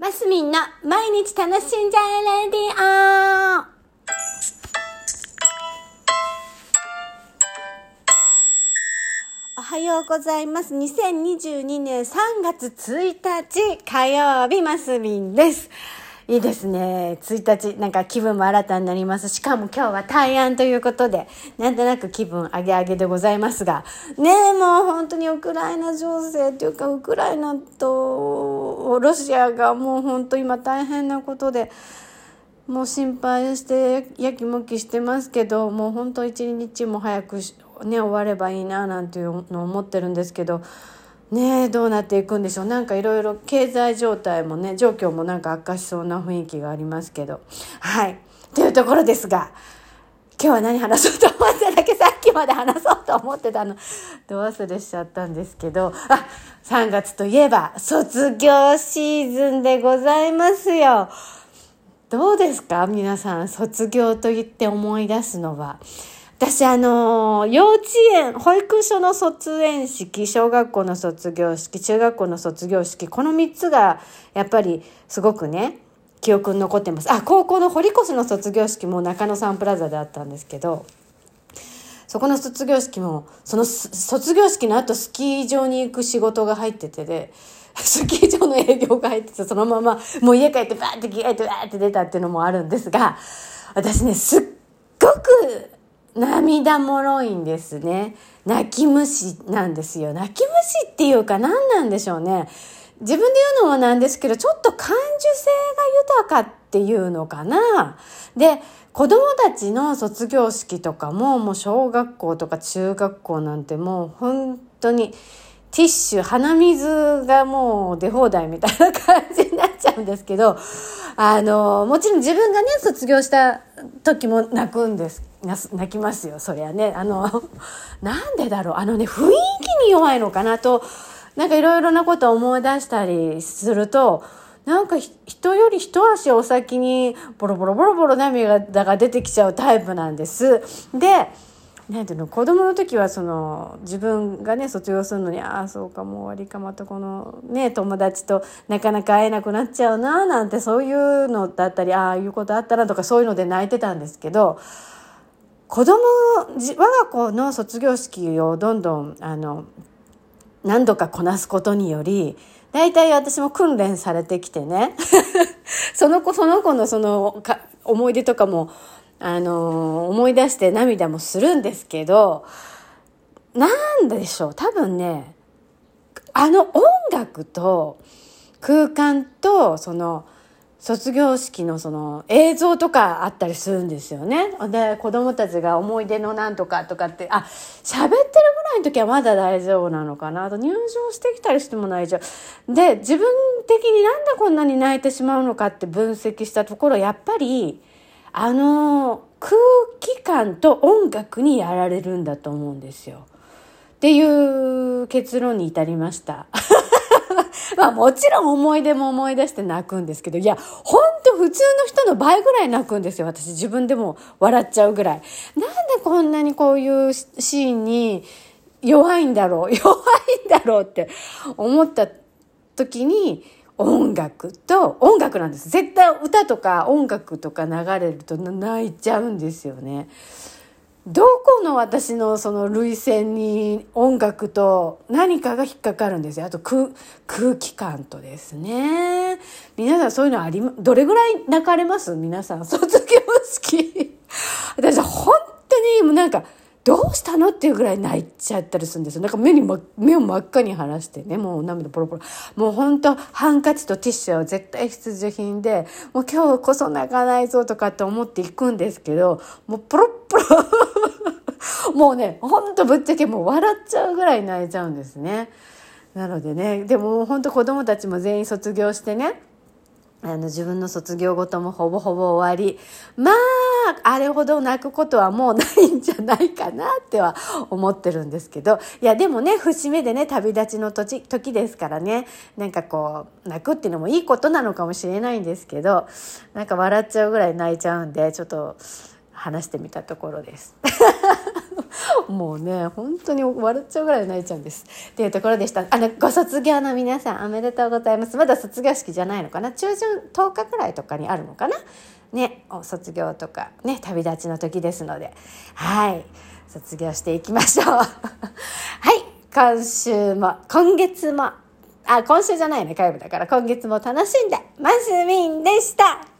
マスミンの毎日楽しんじゃえレディオおはようございます。2022年3月1日火曜日、マスミンです。いいですね。1日、なんか気分も新たになります。しかも今日は大安ということで、なんとなく気分上げ上げでございますが、ねえ、もう本当にウクライナ情勢っていうか、ウクライナとロシアがもう本当今大変なことで、もう心配してやきもきしてますけどもう本当一日も早くね終わればいいななんていうのを思ってるんですけどねえどうなっていくんでしょう。なんかいろいろ経済状態もね状況もなんか悪化しそうな雰囲気がありますけど。はい。というところですが今日は何話そうと思ってただけさっきまで話そうと思ってたの。ど忘れしちゃったんですけど。あ3月といえば卒業シーズンでございますよ。どうですか？皆さん、卒業と言って思い出すのは。私、あの、幼稚園、保育所の卒園式、小学校の卒業式、中学校の卒業式、この3つが、やっぱり、すごくね、記憶に残ってます。あ、高校の堀越の卒業式も中野サンプラザであったんですけど、そこの卒業式も、その卒業式の後スキー場に行く仕事が入っててで、スキー場の営業が入ってて、そのままもう家帰ってバーって着替えてバーって出たっていうのもあるんですが、私ね、すっごく涙もろいんですね。泣き虫なんですよ。泣き虫っていうか何なんでしょうね。自分で言うのもなんですけど、ちょっと感受性が豊かっていうのかな。で、子供たちの卒業式とかも、もう小学校とか中学校なんてもう本当に、ティッシュ、鼻水がもう出放題みたいな感じになっちゃうんですけど、あの、もちろん自分がね、卒業した時も泣くんです。泣きますよ、そりゃね。あの、なんでだろう。あのね、雰囲気に弱いのかなと、なんかいろいろなことを思い出したりすると、なんか人より一足お先にボロボロボロボロ涙が出てきちゃうタイプなんです。で、なんていうの子供の時はその自分がね卒業するのにああそうかもう終わりかまたこのね友達となかなか会えなくなっちゃうななんてそういうのだったりああいうことあったなとかそういうので泣いてたんですけど子供我が子の卒業式をどんどんあの何度かこなすことにより大体私も訓練されてきてね。その子その子のそのか思い出とかもあの思い出して涙もするんですけどなんでしょう。多分ねあの音楽と空間とその卒業式のその映像とかあったりするんですよね。で子供たちが思い出のなんとかとかってあ喋ってるぐらいの時はまだ大丈夫なのかなあと入場してきたりしても大丈夫。で自分的になんでこんなに泣いてしまうのかって分析したところやっぱりあの空気感と音楽にやられるんだと思うんですよ。っていう結論に至りました。まあもちろん思い出も思い出して泣くんですけど、いや、ほんと普通の人の倍ぐらい泣くんですよ。私自分でも笑っちゃうぐらい。なんでこんなにこういうシーンに弱いんだろう、弱いんだろうって思った時に、音楽と音楽なんです絶対歌とか音楽とか流れると泣いちゃうんですよねどこの私のその涙腺に音楽と何かが引っかかるんですよ。あと空空気感とですね。皆さんそういうのありどれぐらい泣かれます？皆さん。卒業式私本当にもうなんかどうしたのっていうぐらい泣いちゃったりするんですよ。なんか目に、ま、目を真っ赤に晴らしてね、もう涙ポロポロ。もう本当ハンカチとティッシュは絶対必需品で、もう今日こそ泣かないぞとかって思っていくんですけど、もうポロッポロ もうね、ほんとぶっちゃけもう笑っちゃうぐらい泣いちゃうんですね。なのでね、でも本当子供たちも全員卒業してね、あの自分の卒業ごともほぼほぼ終わりまああれほど泣くことはもうないんじゃないかなっては思ってるんですけどいやでもね節目でね旅立ちの時時ですからねなんかこう泣くっていうのもいいことなのかもしれないんですけどなんか笑っちゃうぐらい泣いちゃうんでちょっと話してみたところです。もうね、本当に笑っちゃうぐらい泣いちゃうんです。っていうところでした。あの、ご卒業の皆さん、おめでとうございます。まだ卒業式じゃないのかな？中旬10日くらいとかにあるのかな？ね、卒業とか、ね、旅立ちの時ですので、はい、卒業していきましょう。はい、今週も、今月も、あ、今週じゃないね、火曜日だから、今月も楽しんで、マスミンでした。